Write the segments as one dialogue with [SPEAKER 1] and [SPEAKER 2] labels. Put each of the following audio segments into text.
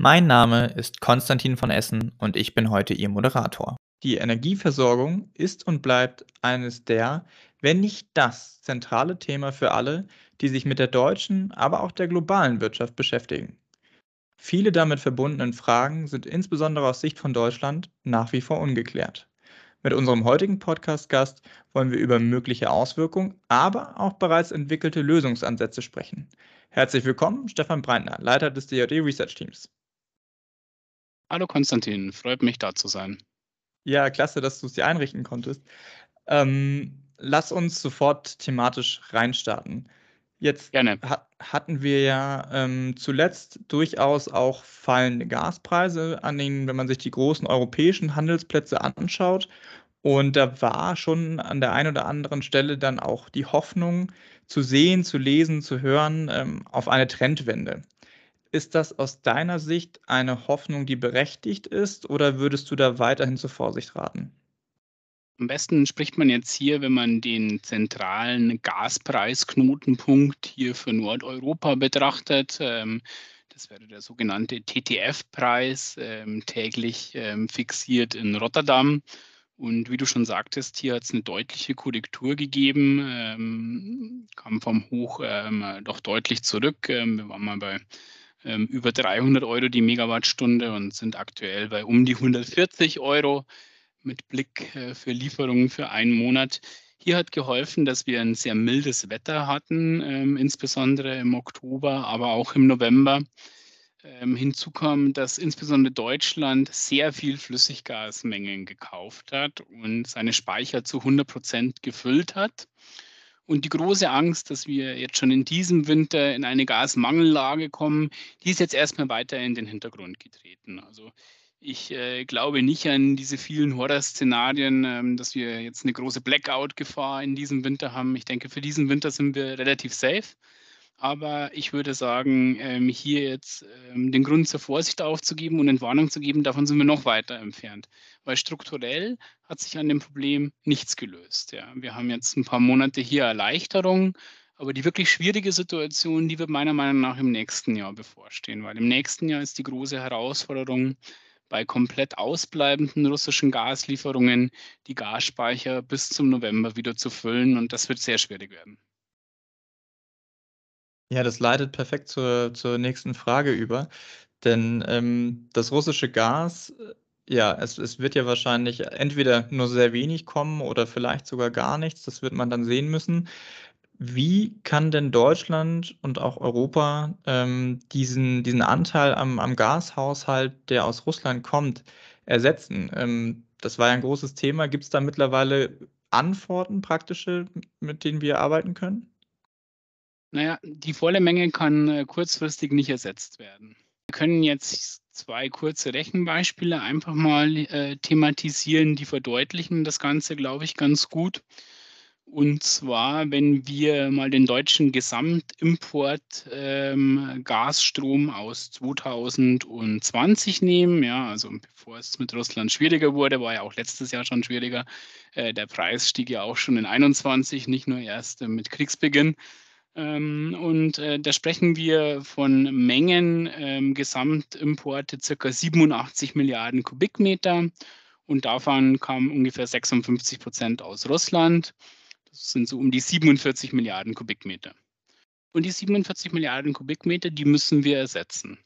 [SPEAKER 1] Mein Name ist Konstantin von Essen und ich bin heute Ihr Moderator. Die Energieversorgung ist und bleibt eines der, wenn nicht das zentrale Thema für alle, die sich mit der deutschen, aber auch der globalen Wirtschaft beschäftigen. Viele damit verbundenen Fragen sind insbesondere aus Sicht von Deutschland nach wie vor ungeklärt. Mit unserem heutigen Podcast-Gast wollen wir über mögliche Auswirkungen, aber auch bereits entwickelte Lösungsansätze sprechen. Herzlich willkommen, Stefan Breitner, Leiter des DoD Research Teams.
[SPEAKER 2] Hallo Konstantin, freut mich da zu sein.
[SPEAKER 1] Ja, klasse, dass du es dir einrichten konntest. Ähm, lass uns sofort thematisch reinstarten. Jetzt Gerne. Ha hatten wir ja ähm, zuletzt durchaus auch fallende Gaspreise an den, wenn man sich die großen europäischen Handelsplätze anschaut. Und da war schon an der einen oder anderen Stelle dann auch die Hoffnung zu sehen, zu lesen, zu hören ähm, auf eine Trendwende. Ist das aus deiner Sicht eine Hoffnung, die berechtigt ist, oder würdest du da weiterhin zur Vorsicht raten?
[SPEAKER 2] Am besten spricht man jetzt hier, wenn man den zentralen Gaspreisknotenpunkt hier für Nordeuropa betrachtet. Ähm, das wäre der sogenannte TTF-Preis, ähm, täglich ähm, fixiert in Rotterdam. Und wie du schon sagtest, hier hat es eine deutliche Korrektur gegeben, kam vom Hoch doch deutlich zurück. wir waren mal bei über 300 Euro die Megawattstunde und sind aktuell bei um die 140 Euro mit Blick äh, für Lieferungen für einen Monat. Hier hat geholfen, dass wir ein sehr mildes Wetter hatten, ähm, insbesondere im Oktober, aber auch im November. Ähm, hinzu kam, dass insbesondere Deutschland sehr viel Flüssiggasmengen gekauft hat und seine Speicher zu 100 Prozent gefüllt hat. Und die große Angst, dass wir jetzt schon in diesem Winter in eine Gasmangellage kommen, die ist jetzt erstmal weiter in den Hintergrund getreten. Also ich äh, glaube nicht an diese vielen Horrorszenarien, ähm, dass wir jetzt eine große Blackout-Gefahr in diesem Winter haben. Ich denke, für diesen Winter sind wir relativ safe. Aber ich würde sagen, ähm, hier jetzt ähm, den Grund zur Vorsicht aufzugeben und Entwarnung zu geben, davon sind wir noch weiter entfernt. Weil strukturell hat sich an dem Problem nichts gelöst. Ja. Wir haben jetzt ein paar Monate hier Erleichterung, aber die wirklich schwierige Situation, die wird meiner Meinung nach im nächsten Jahr bevorstehen, weil im nächsten Jahr ist die große Herausforderung, bei komplett ausbleibenden russischen Gaslieferungen die Gasspeicher bis zum November wieder zu füllen. Und das wird sehr schwierig werden.
[SPEAKER 1] Ja, das leitet perfekt zur, zur nächsten Frage über. Denn ähm, das russische Gas, äh, ja, es, es wird ja wahrscheinlich entweder nur sehr wenig kommen oder vielleicht sogar gar nichts. Das wird man dann sehen müssen. Wie kann denn Deutschland und auch Europa ähm, diesen, diesen Anteil am, am Gashaushalt, der aus Russland kommt, ersetzen? Ähm, das war ja ein großes Thema. Gibt es da mittlerweile Antworten, praktische, mit denen wir arbeiten können?
[SPEAKER 2] Naja, die volle Menge kann äh, kurzfristig nicht ersetzt werden. Wir können jetzt zwei kurze Rechenbeispiele einfach mal äh, thematisieren, die verdeutlichen das Ganze, glaube ich, ganz gut. Und zwar, wenn wir mal den deutschen Gesamtimport ähm, Gasstrom aus 2020 nehmen, ja, also bevor es mit Russland schwieriger wurde, war ja auch letztes Jahr schon schwieriger. Äh, der Preis stieg ja auch schon in 21, nicht nur erst äh, mit Kriegsbeginn. Ähm, und äh, da sprechen wir von Mengen ähm, Gesamtimporte circa 87 Milliarden Kubikmeter. Und davon kamen ungefähr 56 Prozent aus Russland. Das sind so um die 47 Milliarden Kubikmeter. Und die 47 Milliarden Kubikmeter, die müssen wir ersetzen.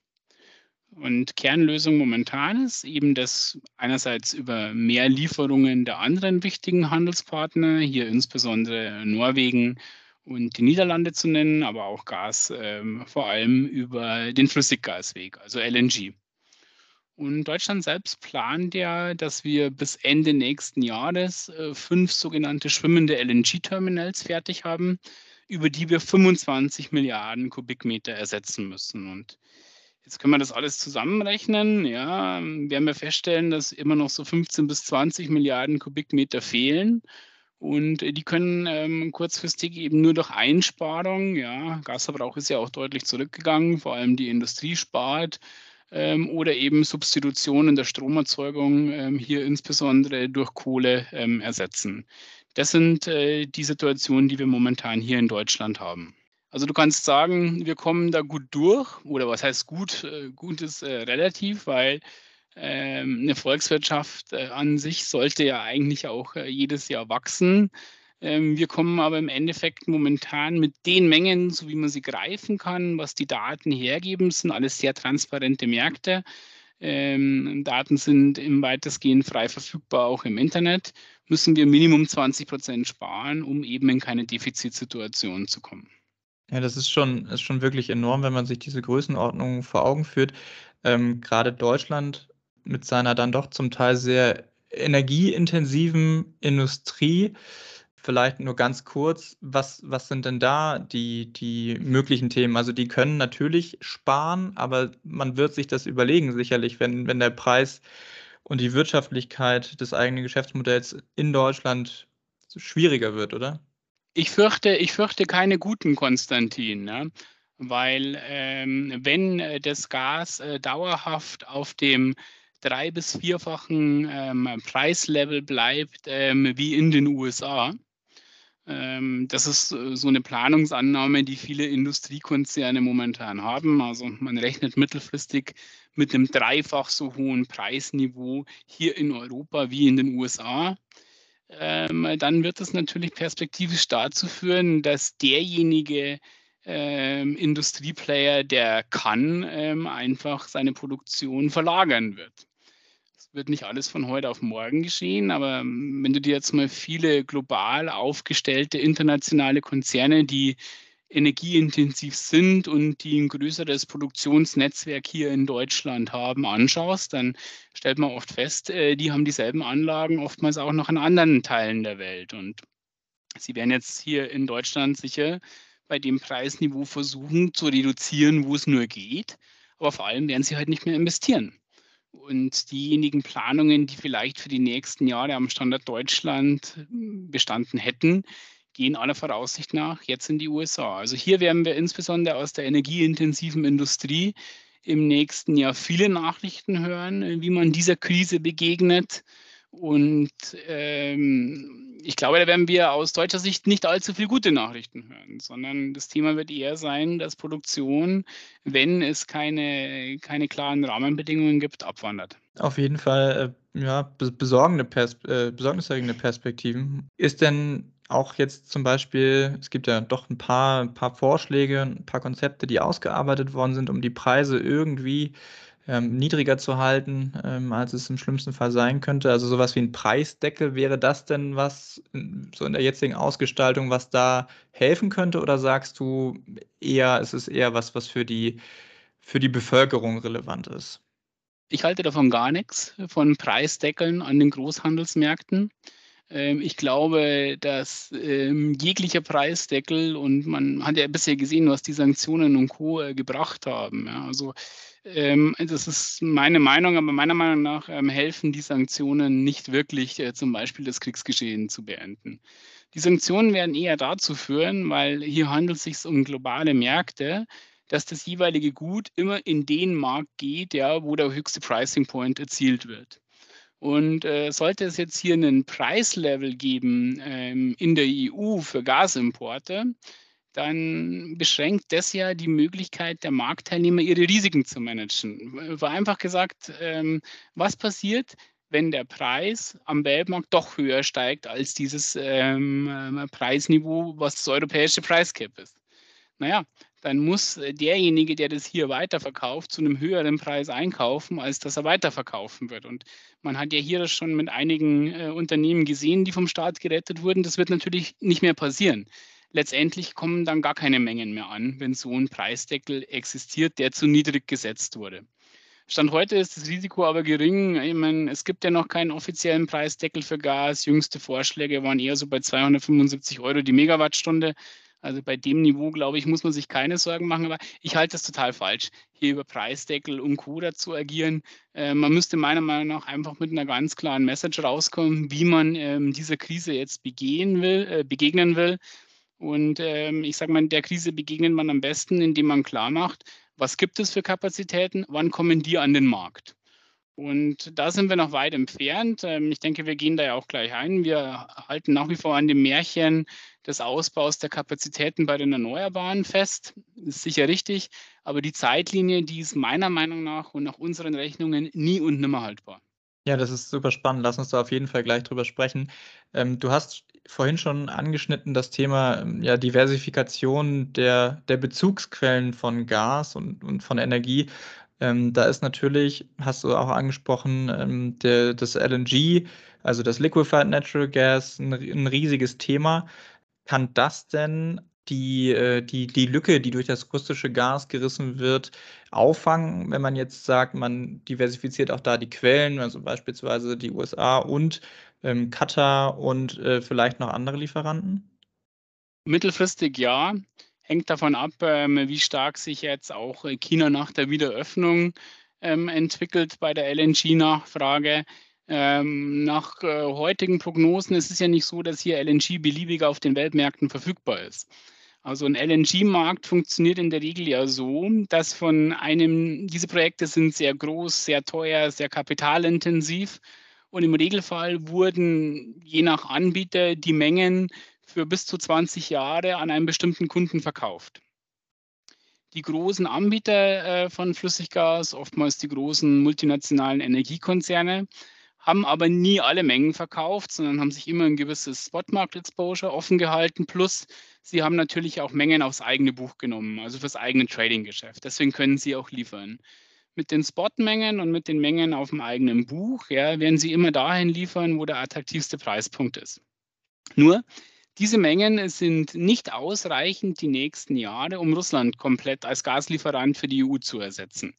[SPEAKER 2] Und Kernlösung momentan ist eben das einerseits über mehr Lieferungen der anderen wichtigen Handelspartner, hier insbesondere Norwegen und die Niederlande zu nennen, aber auch Gas ähm, vor allem über den Flüssiggasweg, also LNG. Und Deutschland selbst plant ja, dass wir bis Ende nächsten Jahres äh, fünf sogenannte schwimmende LNG-Terminals fertig haben, über die wir 25 Milliarden Kubikmeter ersetzen müssen. Und Jetzt können wir das alles zusammenrechnen. Ja, werden wir feststellen, dass immer noch so 15 bis 20 Milliarden Kubikmeter fehlen. Und die können ähm, kurzfristig eben nur durch Einsparung, ja, Gasverbrauch ist ja auch deutlich zurückgegangen, vor allem die Industrie spart, ähm, oder eben Substitution in der Stromerzeugung, ähm, hier insbesondere durch Kohle ähm, ersetzen. Das sind äh, die Situationen, die wir momentan hier in Deutschland haben. Also du kannst sagen, wir kommen da gut durch, oder was heißt gut? Äh, gut ist äh, relativ, weil eine Volkswirtschaft äh, an sich sollte ja eigentlich auch äh, jedes Jahr wachsen. Ähm, wir kommen aber im Endeffekt momentan mit den Mengen, so wie man sie greifen kann, was die Daten hergeben, sind alles sehr transparente Märkte. Ähm, Daten sind im weitestgehend frei verfügbar, auch im Internet, müssen wir Minimum 20 Prozent sparen, um eben in keine Defizitsituation zu kommen.
[SPEAKER 1] Ja, das ist schon, ist schon wirklich enorm, wenn man sich diese Größenordnung vor Augen führt. Ähm, gerade Deutschland mit seiner dann doch zum Teil sehr energieintensiven Industrie. Vielleicht nur ganz kurz, was, was sind denn da die, die möglichen Themen? Also die können natürlich sparen, aber man wird sich das überlegen, sicherlich, wenn, wenn der Preis und die Wirtschaftlichkeit des eigenen Geschäftsmodells in Deutschland schwieriger wird, oder?
[SPEAKER 2] Ich fürchte, ich fürchte keine guten, Konstantin, ne? weil ähm, wenn äh, das Gas äh, dauerhaft auf dem drei- bis vierfachen ähm, Preislevel bleibt ähm, wie in den USA, ähm, das ist äh, so eine Planungsannahme, die viele Industriekonzerne momentan haben. Also man rechnet mittelfristig mit einem dreifach so hohen Preisniveau hier in Europa wie in den USA ähm, dann wird es natürlich perspektivisch dazu führen, dass derjenige ähm, Industrieplayer, der kann, ähm, einfach seine Produktion verlagern wird. Wird nicht alles von heute auf morgen geschehen, aber wenn du dir jetzt mal viele global aufgestellte internationale Konzerne, die energieintensiv sind und die ein größeres Produktionsnetzwerk hier in Deutschland haben, anschaust, dann stellt man oft fest, äh, die haben dieselben Anlagen oftmals auch noch in anderen Teilen der Welt. Und sie werden jetzt hier in Deutschland sicher bei dem Preisniveau versuchen zu reduzieren, wo es nur geht. Aber vor allem werden sie halt nicht mehr investieren. Und diejenigen Planungen, die vielleicht für die nächsten Jahre am Standort Deutschland bestanden hätten, gehen aller Voraussicht nach jetzt in die USA. Also hier werden wir insbesondere aus der energieintensiven Industrie im nächsten Jahr viele Nachrichten hören, wie man dieser Krise begegnet. Und ähm, ich glaube, da werden wir aus deutscher Sicht nicht allzu viel gute Nachrichten hören, sondern das Thema wird eher sein, dass Produktion, wenn es keine, keine klaren Rahmenbedingungen gibt, abwandert.
[SPEAKER 1] Auf jeden Fall äh, ja, besorgende Pers äh, besorgniserregende Perspektiven. Ist denn auch jetzt zum Beispiel, es gibt ja doch ein paar, ein paar Vorschläge, ein paar Konzepte, die ausgearbeitet worden sind, um die Preise irgendwie ähm, niedriger zu halten, ähm, als es im schlimmsten Fall sein könnte. Also sowas wie ein Preisdeckel, wäre das denn was so in der jetzigen Ausgestaltung, was da helfen könnte? Oder sagst du eher, es ist eher was, was für die, für die Bevölkerung relevant ist?
[SPEAKER 2] Ich halte davon gar nichts, von Preisdeckeln an den Großhandelsmärkten. Ähm, ich glaube, dass ähm, jeglicher Preisdeckel und man hat ja bisher gesehen, was die Sanktionen und Co. Äh, gebracht haben. Also ähm, das ist meine Meinung, aber meiner Meinung nach ähm, helfen die Sanktionen nicht wirklich, äh, zum Beispiel das Kriegsgeschehen zu beenden. Die Sanktionen werden eher dazu führen, weil hier handelt es sich um globale Märkte, dass das jeweilige Gut immer in den Markt geht, ja, wo der höchste Pricing Point erzielt wird. Und äh, sollte es jetzt hier einen Preislevel geben ähm, in der EU für Gasimporte, dann beschränkt das ja die Möglichkeit der Marktteilnehmer, ihre Risiken zu managen. War einfach gesagt, ähm, was passiert, wenn der Preis am Weltmarkt doch höher steigt als dieses ähm, äh, Preisniveau, was das europäische Preiscap ist? Naja, dann muss äh, derjenige, der das hier weiterverkauft, zu einem höheren Preis einkaufen, als dass er weiterverkaufen wird. Und man hat ja hier das schon mit einigen äh, Unternehmen gesehen, die vom Staat gerettet wurden. Das wird natürlich nicht mehr passieren. Letztendlich kommen dann gar keine Mengen mehr an, wenn so ein Preisdeckel existiert, der zu niedrig gesetzt wurde. Stand heute ist das Risiko aber gering. Ich meine, es gibt ja noch keinen offiziellen Preisdeckel für Gas. Jüngste Vorschläge waren eher so bei 275 Euro die Megawattstunde. Also bei dem Niveau, glaube ich, muss man sich keine Sorgen machen. Aber ich halte das total falsch, hier über Preisdeckel und Co. zu agieren. Äh, man müsste meiner Meinung nach einfach mit einer ganz klaren Message rauskommen, wie man ähm, dieser Krise jetzt begehen will, äh, begegnen will. Und ähm, ich sage mal, der Krise begegnet man am besten, indem man klar macht, was gibt es für Kapazitäten, wann kommen die an den Markt. Und da sind wir noch weit entfernt. Ähm, ich denke, wir gehen da ja auch gleich ein. Wir halten nach wie vor an dem Märchen des Ausbaus der Kapazitäten bei den Erneuerbaren fest. Ist sicher richtig. Aber die Zeitlinie, die ist meiner Meinung nach und nach unseren Rechnungen nie und nimmer haltbar.
[SPEAKER 1] Ja, das ist super spannend. Lass uns da auf jeden Fall gleich drüber sprechen. Ähm, du hast vorhin schon angeschnitten das Thema ähm, ja, Diversifikation der, der Bezugsquellen von Gas und, und von Energie. Ähm, da ist natürlich, hast du auch angesprochen, ähm, der, das LNG, also das Liquefied Natural Gas, ein, ein riesiges Thema. Kann das denn die, äh, die, die Lücke, die durch das russische Gas gerissen wird, auffangen, wenn man jetzt sagt, man diversifiziert auch da die Quellen, also beispielsweise die USA und ähm, Katar und äh, vielleicht noch andere Lieferanten?
[SPEAKER 2] Mittelfristig ja hängt davon ab, ähm, wie stark sich jetzt auch äh, China nach der Wiederöffnung ähm, entwickelt bei der LNG-Nachfrage. Ähm, nach äh, heutigen Prognosen ist es ja nicht so, dass hier LNG beliebig auf den Weltmärkten verfügbar ist. Also ein LNG-Markt funktioniert in der Regel ja so, dass von einem, diese Projekte sind sehr groß, sehr teuer, sehr kapitalintensiv und im Regelfall wurden je nach Anbieter die Mengen für bis zu 20 Jahre an einen bestimmten Kunden verkauft. Die großen Anbieter äh, von Flüssiggas, oftmals die großen multinationalen Energiekonzerne, haben aber nie alle Mengen verkauft, sondern haben sich immer ein gewisses Spot-Market-Exposure offen gehalten. Plus, sie haben natürlich auch Mengen aufs eigene Buch genommen, also fürs eigene Trading-Geschäft. Deswegen können sie auch liefern. Mit den Spot-Mengen und mit den Mengen auf dem eigenen Buch ja, werden sie immer dahin liefern, wo der attraktivste Preispunkt ist. Nur, diese Mengen sind nicht ausreichend die nächsten Jahre, um Russland komplett als Gaslieferant für die EU zu ersetzen.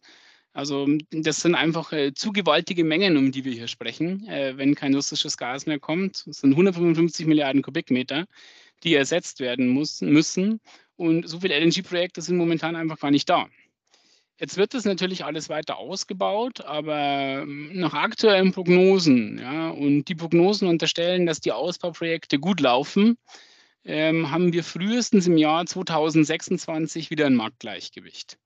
[SPEAKER 2] Also das sind einfach äh, zu gewaltige Mengen, um die wir hier sprechen, äh, wenn kein russisches Gas mehr kommt. Das sind 155 Milliarden Kubikmeter, die ersetzt werden muss, müssen. Und so viele LNG-Projekte sind momentan einfach gar nicht da. Jetzt wird das natürlich alles weiter ausgebaut, aber ähm, nach aktuellen Prognosen, ja, und die Prognosen unterstellen, dass die Ausbauprojekte gut laufen, ähm, haben wir frühestens im Jahr 2026 wieder ein Marktgleichgewicht.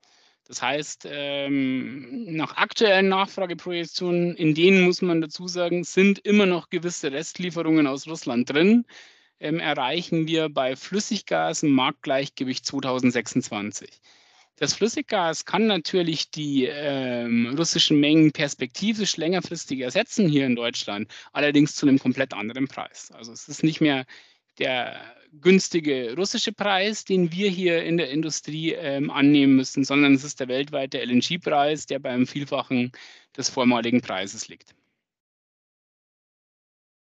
[SPEAKER 2] Das heißt, ähm, nach aktuellen Nachfrageprojektionen, in denen muss man dazu sagen, sind immer noch gewisse Restlieferungen aus Russland drin, ähm, erreichen wir bei Flüssiggas ein Marktgleichgewicht 2026. Das Flüssiggas kann natürlich die ähm, russischen Mengen perspektivisch längerfristig ersetzen hier in Deutschland, allerdings zu einem komplett anderen Preis. Also es ist nicht mehr der günstige russische Preis, den wir hier in der Industrie ähm, annehmen müssen, sondern es ist der weltweite LNG-Preis, der beim Vielfachen des vormaligen Preises liegt.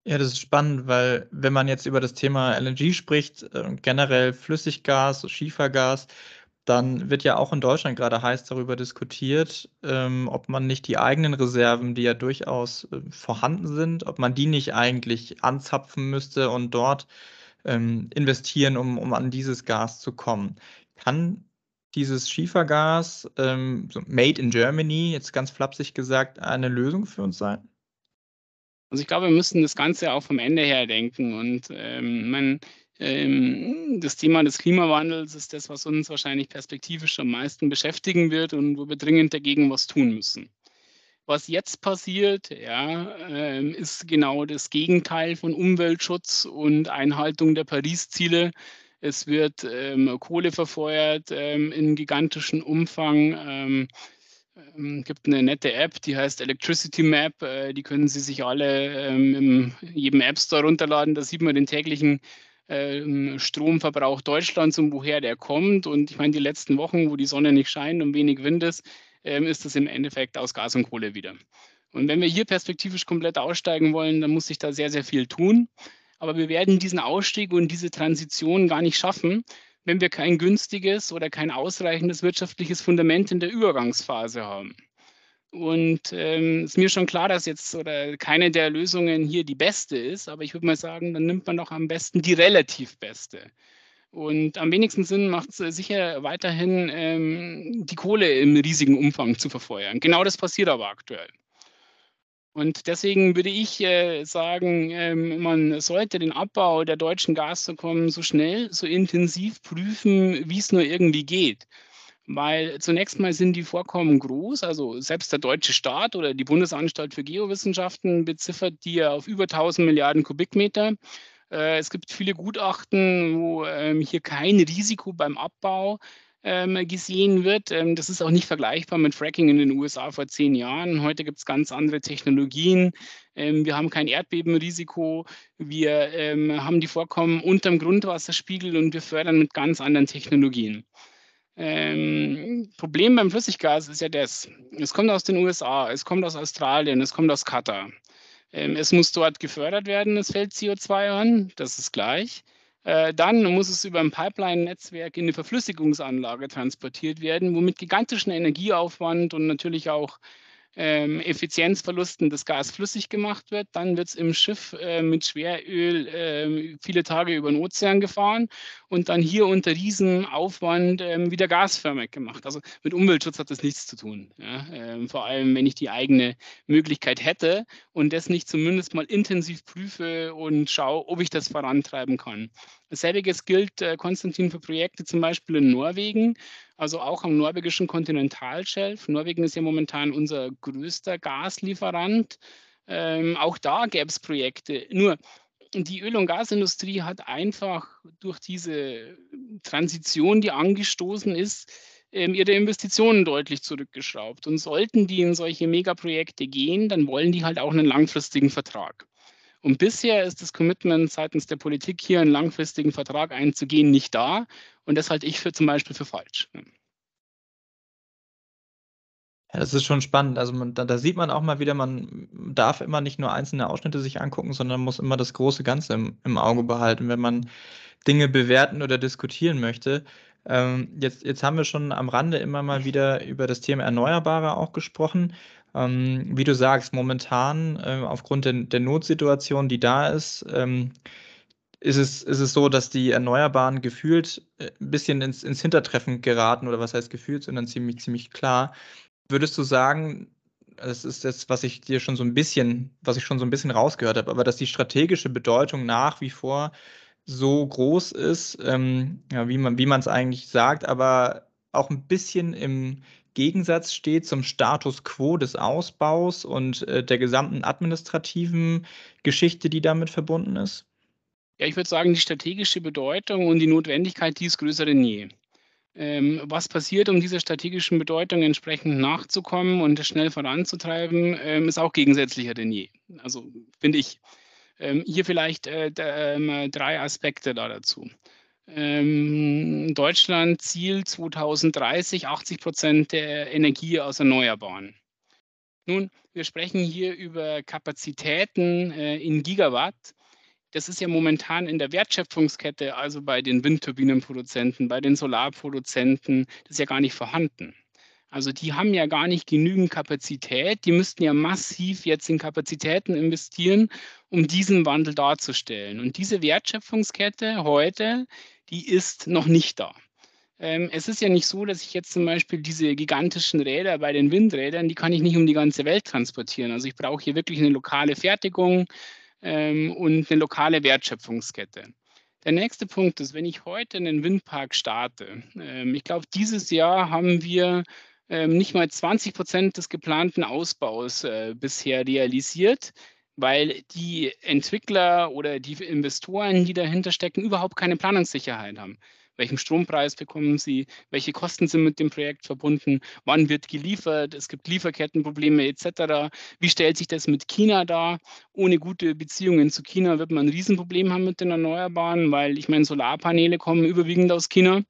[SPEAKER 1] Ja, das ist spannend, weil wenn man jetzt über das Thema LNG spricht, äh, generell Flüssiggas, Schiefergas, dann wird ja auch in Deutschland gerade heiß darüber diskutiert, ähm, ob man nicht die eigenen Reserven, die ja durchaus äh, vorhanden sind, ob man die nicht eigentlich anzapfen müsste und dort ähm, investieren, um, um an dieses Gas zu kommen. Kann dieses Schiefergas, ähm, so made in Germany, jetzt ganz flapsig gesagt, eine Lösung für uns sein?
[SPEAKER 2] Also ich glaube, wir müssen das Ganze auch vom Ende her denken und ähm, man ähm, das Thema des Klimawandels ist das, was uns wahrscheinlich perspektivisch am meisten beschäftigen wird und wo wir dringend dagegen was tun müssen. Was jetzt passiert, ja, ähm, ist genau das Gegenteil von Umweltschutz und Einhaltung der Paris-Ziele. Es wird ähm, Kohle verfeuert ähm, in gigantischem Umfang. Ähm, ähm, gibt eine nette App, die heißt Electricity Map. Äh, die können Sie sich alle ähm, in jedem App Store runterladen. Da sieht man den täglichen ähm, Stromverbrauch Deutschlands und woher der kommt. Und ich meine, die letzten Wochen, wo die Sonne nicht scheint und wenig Wind ist, ist das im Endeffekt aus Gas und Kohle wieder. Und wenn wir hier perspektivisch komplett aussteigen wollen, dann muss sich da sehr, sehr viel tun. Aber wir werden diesen Ausstieg und diese Transition gar nicht schaffen, wenn wir kein günstiges oder kein ausreichendes wirtschaftliches Fundament in der Übergangsphase haben. Und ähm, ist mir schon klar, dass jetzt oder keine der Lösungen hier die beste ist, aber ich würde mal sagen, dann nimmt man doch am besten die relativ beste. Und am wenigsten Sinn macht es sicher weiterhin, ähm, die Kohle im riesigen Umfang zu verfeuern. Genau das passiert aber aktuell. Und deswegen würde ich äh, sagen, ähm, man sollte den Abbau der deutschen Gasvorkommen so schnell, so intensiv prüfen, wie es nur irgendwie geht. Weil zunächst mal sind die Vorkommen groß, also selbst der deutsche Staat oder die Bundesanstalt für Geowissenschaften beziffert die auf über 1000 Milliarden Kubikmeter. Äh, es gibt viele Gutachten, wo ähm, hier kein Risiko beim Abbau ähm, gesehen wird. Ähm, das ist auch nicht vergleichbar mit Fracking in den USA vor zehn Jahren. Heute gibt es ganz andere Technologien. Wir haben kein Erdbebenrisiko. Wir haben die Vorkommen unterm Grundwasserspiegel und wir fördern mit ganz anderen Technologien. Ähm, Problem beim Flüssiggas ist ja das. Es kommt aus den USA, es kommt aus Australien, es kommt aus Katar. Ähm, es muss dort gefördert werden, es fällt CO2 an, das ist gleich. Äh, dann muss es über ein Pipeline-Netzwerk in eine Verflüssigungsanlage transportiert werden, womit gigantischen Energieaufwand und natürlich auch ähm, Effizienzverlusten das Gas flüssig gemacht wird. Dann wird es im Schiff äh, mit Schweröl äh, viele Tage über den Ozean gefahren und dann hier unter diesem Aufwand äh, wieder gasförmig gemacht. Also mit Umweltschutz hat das nichts zu tun. Ja? Ähm, vor allem, wenn ich die eigene Möglichkeit hätte und das nicht zumindest mal intensiv prüfe und schaue, ob ich das vorantreiben kann. Selbiges gilt, äh, Konstantin, für Projekte zum Beispiel in Norwegen, also auch am norwegischen Kontinentalschelf. Norwegen ist ja momentan unser größter Gaslieferant. Ähm, auch da gäbe es Projekte. Nur die Öl- und Gasindustrie hat einfach durch diese Transition, die angestoßen ist, ähm, ihre Investitionen deutlich zurückgeschraubt. Und sollten die in solche Megaprojekte gehen, dann wollen die halt auch einen langfristigen Vertrag. Und bisher ist das Commitment seitens der Politik, hier einen langfristigen Vertrag einzugehen, nicht da. Und das halte ich für zum Beispiel für falsch.
[SPEAKER 1] Ja, das ist schon spannend. Also man, da, da, sieht man auch mal wieder, man darf immer nicht nur einzelne Ausschnitte sich angucken, sondern muss immer das große Ganze im, im Auge behalten, wenn man Dinge bewerten oder diskutieren möchte. Ähm, jetzt, jetzt haben wir schon am Rande immer mal wieder über das Thema Erneuerbare auch gesprochen. Ähm, wie du sagst, momentan äh, aufgrund der, der, Notsituation, die da ist, ähm, ist, es, ist es so, dass die Erneuerbaren gefühlt äh, ein bisschen ins, ins Hintertreffen geraten, oder was heißt gefühlt, sondern ziemlich, ziemlich klar. Würdest du sagen, das ist das, was ich dir schon so ein bisschen, was ich schon so ein bisschen rausgehört habe, aber dass die strategische Bedeutung nach wie vor so groß ist, ähm, ja, wie man es eigentlich sagt, aber auch ein bisschen im Gegensatz steht zum Status quo des Ausbaus und äh, der gesamten administrativen Geschichte, die damit verbunden ist?
[SPEAKER 2] Ja, ich würde sagen, die strategische Bedeutung und die Notwendigkeit, die ist größer denn je. Ähm, was passiert, um dieser strategischen Bedeutung entsprechend nachzukommen und schnell voranzutreiben, ähm, ist auch gegensätzlicher denn je. Also finde ich. Ähm, hier vielleicht äh, ähm, drei Aspekte da dazu. Ähm, Deutschland Ziel 2030 80 Prozent der Energie aus Erneuerbaren. Nun, wir sprechen hier über Kapazitäten äh, in Gigawatt. Das ist ja momentan in der Wertschöpfungskette, also bei den Windturbinenproduzenten, bei den Solarproduzenten, das ist ja gar nicht vorhanden. Also die haben ja gar nicht genügend Kapazität. Die müssten ja massiv jetzt in Kapazitäten investieren, um diesen Wandel darzustellen. Und diese Wertschöpfungskette heute, die ist noch nicht da. Ähm, es ist ja nicht so, dass ich jetzt zum Beispiel diese gigantischen Räder bei den Windrädern, die kann ich nicht um die ganze Welt transportieren. Also ich brauche hier wirklich eine lokale Fertigung ähm, und eine lokale Wertschöpfungskette. Der nächste Punkt ist, wenn ich heute einen Windpark starte, ähm, ich glaube, dieses Jahr haben wir ähm, nicht mal 20 Prozent des geplanten Ausbaus äh, bisher realisiert weil die Entwickler oder die Investoren, die dahinter stecken, überhaupt keine Planungssicherheit haben. Welchen Strompreis bekommen sie? Welche Kosten sind mit dem Projekt verbunden? Wann wird geliefert? Es gibt Lieferkettenprobleme etc. Wie stellt sich das mit China dar? Ohne gute Beziehungen zu China wird man ein Riesenproblem haben mit den Erneuerbaren, weil ich meine, Solarpaneele kommen überwiegend aus China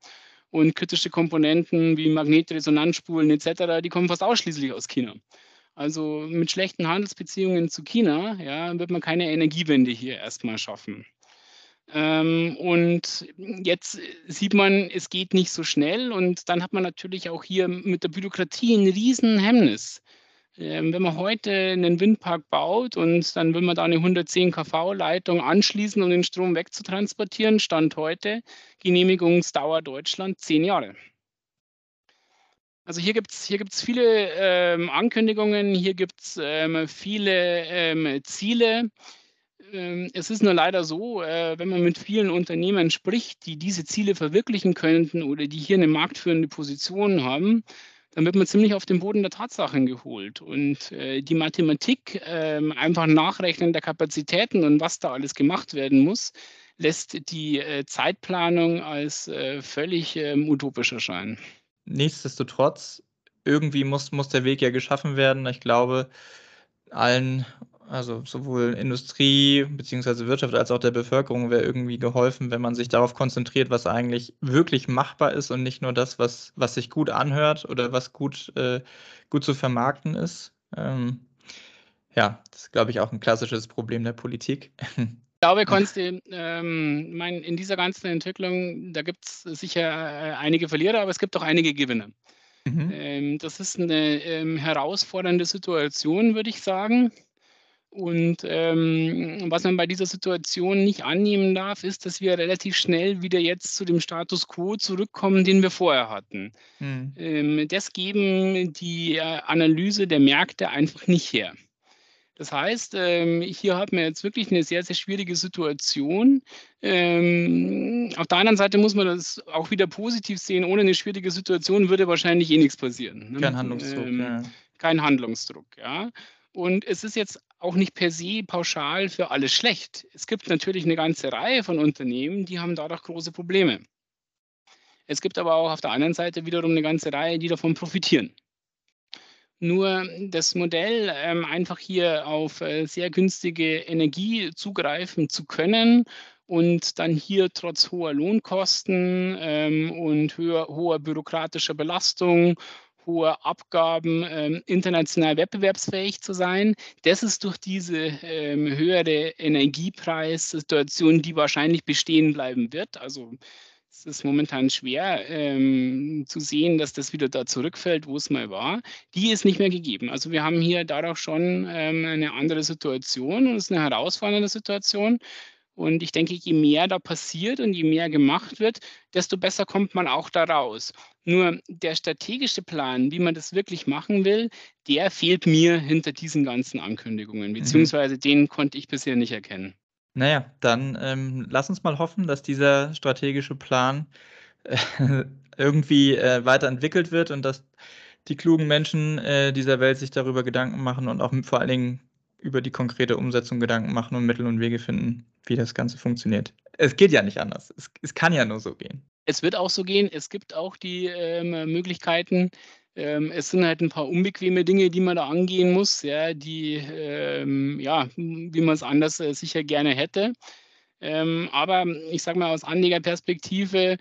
[SPEAKER 2] und kritische Komponenten wie Magnetresonanzspulen etc., die kommen fast ausschließlich aus China. Also mit schlechten Handelsbeziehungen zu China ja, wird man keine Energiewende hier erstmal schaffen. Ähm, und jetzt sieht man, es geht nicht so schnell und dann hat man natürlich auch hier mit der Bürokratie ein Riesenhemmnis. Wenn man heute einen Windpark baut und dann will man da eine 110 kV-Leitung anschließen, um den Strom wegzutransportieren, Stand heute, Genehmigungsdauer Deutschland zehn Jahre. Also hier gibt es hier gibt's viele ähm, Ankündigungen, hier gibt es ähm, viele ähm, Ziele. Ähm, es ist nur leider so, äh, wenn man mit vielen Unternehmen spricht, die diese Ziele verwirklichen könnten oder die hier eine marktführende Position haben, dann wird man ziemlich auf den Boden der Tatsachen geholt. Und äh, die Mathematik, äh, einfach Nachrechnen der Kapazitäten und was da alles gemacht werden muss, lässt die äh, Zeitplanung als äh, völlig ähm, utopisch erscheinen.
[SPEAKER 1] Nichtsdestotrotz, irgendwie muss, muss der Weg ja geschaffen werden. Ich glaube, allen also sowohl Industrie bzw. Wirtschaft als auch der Bevölkerung wäre irgendwie geholfen, wenn man sich darauf konzentriert, was eigentlich wirklich machbar ist und nicht nur das, was, was sich gut anhört oder was gut, äh, gut zu vermarkten ist. Ähm, ja, das ist, glaube ich, auch ein klassisches Problem der Politik.
[SPEAKER 2] Ich glaube, Konsti, ähm, mein, in dieser ganzen Entwicklung, da gibt es sicher äh, einige Verlierer, aber es gibt auch einige Gewinner. Mhm. Ähm, das ist eine ähm, herausfordernde Situation, würde ich sagen. Und ähm, was man bei dieser Situation nicht annehmen darf, ist, dass wir relativ schnell wieder jetzt zu dem Status quo zurückkommen, den wir vorher hatten. Mhm. Ähm, das geben die äh, Analyse der Märkte einfach nicht her. Das heißt, ähm, hier haben wir jetzt wirklich eine sehr, sehr schwierige Situation. Ähm, auf der anderen Seite muss man das auch wieder positiv sehen. Ohne eine schwierige Situation würde wahrscheinlich eh nichts passieren.
[SPEAKER 1] Ne? Kein Handlungsdruck. Ähm, ja.
[SPEAKER 2] Kein Handlungsdruck, ja. Und es ist jetzt auch nicht per se pauschal für alles schlecht. Es gibt natürlich eine ganze Reihe von Unternehmen, die haben dadurch große Probleme. Es gibt aber auch auf der anderen Seite wiederum eine ganze Reihe, die davon profitieren. Nur das Modell, ähm, einfach hier auf äh, sehr günstige Energie zugreifen zu können und dann hier trotz hoher Lohnkosten ähm, und höher, hoher bürokratischer Belastung hohe Abgaben, ähm, international wettbewerbsfähig zu sein. Das ist durch diese ähm, höhere Energiepreissituation, die wahrscheinlich bestehen bleiben wird. Also es ist momentan schwer ähm, zu sehen, dass das wieder da zurückfällt, wo es mal war. Die ist nicht mehr gegeben. Also wir haben hier dadurch schon ähm, eine andere Situation und es ist eine herausfordernde Situation. Und ich denke, je mehr da passiert und je mehr gemacht wird, desto besser kommt man auch da raus. Nur der strategische Plan, wie man das wirklich machen will, der fehlt mir hinter diesen ganzen Ankündigungen, mhm. beziehungsweise mhm. den konnte ich bisher nicht erkennen.
[SPEAKER 1] Naja, dann ähm, lass uns mal hoffen, dass dieser strategische Plan äh, irgendwie äh, weiterentwickelt wird und dass die klugen Menschen äh, dieser Welt sich darüber Gedanken machen und auch vor allen Dingen über die konkrete Umsetzung Gedanken machen und Mittel und Wege finden, wie das Ganze funktioniert. Es geht ja nicht anders. Es, es kann ja nur so gehen.
[SPEAKER 2] Es wird auch so gehen. Es gibt auch die ähm, Möglichkeiten. Ähm, es sind halt ein paar unbequeme Dinge, die man da angehen muss, ja, die, ähm, ja, wie man es anders äh, sicher gerne hätte. Ähm, aber ich sage mal aus Anlegerperspektive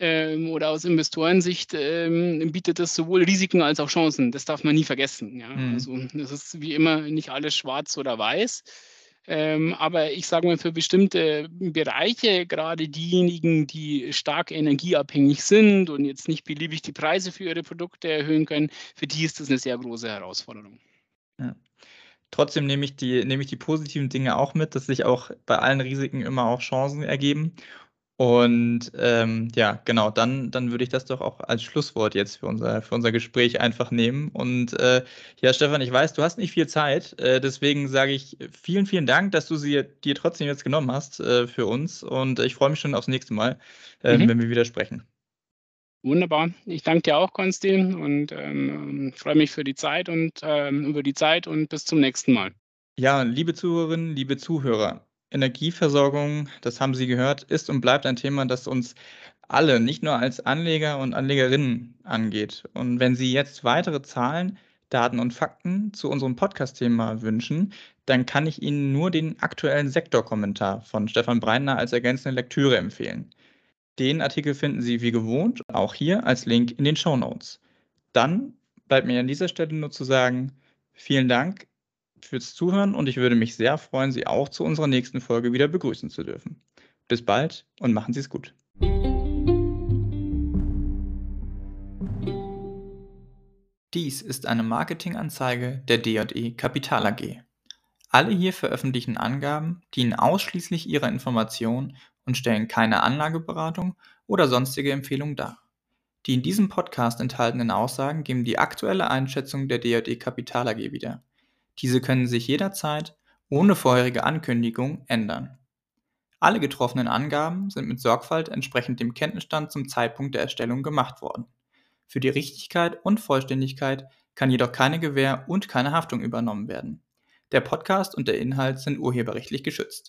[SPEAKER 2] ähm, oder aus Investorensicht ähm, bietet das sowohl Risiken als auch Chancen. Das darf man nie vergessen. Ja? Mhm. Also das ist wie immer nicht alles schwarz oder weiß. Ähm, aber ich sage mal, für bestimmte Bereiche, gerade diejenigen, die stark energieabhängig sind und jetzt nicht beliebig die Preise für ihre Produkte erhöhen können, für die ist das eine sehr große Herausforderung.
[SPEAKER 1] Ja. Trotzdem nehme ich, die, nehme ich die positiven Dinge auch mit, dass sich auch bei allen Risiken immer auch Chancen ergeben. Und ähm, ja, genau, dann, dann würde ich das doch auch als Schlusswort jetzt für unser, für unser Gespräch einfach nehmen. Und äh, ja, Stefan, ich weiß, du hast nicht viel Zeit, äh, deswegen sage ich vielen, vielen Dank, dass du sie dir trotzdem jetzt genommen hast äh, für uns. Und ich freue mich schon aufs nächste Mal, ähm, mhm. wenn wir wieder sprechen.
[SPEAKER 2] Wunderbar. Ich danke dir auch, Konstantin, und ähm, freue mich für die Zeit und ähm, über die Zeit und bis zum nächsten Mal.
[SPEAKER 1] Ja, liebe Zuhörerinnen, liebe Zuhörer, Energieversorgung, das haben Sie gehört, ist und bleibt ein Thema, das uns alle, nicht nur als Anleger und Anlegerinnen angeht. Und wenn Sie jetzt weitere Zahlen, Daten und Fakten zu unserem Podcast-Thema wünschen, dann kann ich Ihnen nur den aktuellen Sektorkommentar von Stefan Breitner als ergänzende Lektüre empfehlen. Den Artikel finden Sie wie gewohnt auch hier als Link in den Show Notes. Dann bleibt mir an dieser Stelle nur zu sagen, vielen Dank fürs Zuhören und ich würde mich sehr freuen, Sie auch zu unserer nächsten Folge wieder begrüßen zu dürfen. Bis bald und machen Sie es gut. Dies ist eine Marketinganzeige der DJE Kapital AG. Alle hier veröffentlichten Angaben dienen ausschließlich ihrer Information und stellen keine Anlageberatung oder sonstige Empfehlung dar. Die in diesem Podcast enthaltenen Aussagen geben die aktuelle Einschätzung der DJE Kapital AG wieder. Diese können sich jederzeit ohne vorherige Ankündigung ändern. Alle getroffenen Angaben sind mit Sorgfalt entsprechend dem Kenntnisstand zum Zeitpunkt der Erstellung gemacht worden. Für die Richtigkeit und Vollständigkeit kann jedoch keine Gewähr und keine Haftung übernommen werden. Der Podcast und der Inhalt sind urheberrechtlich geschützt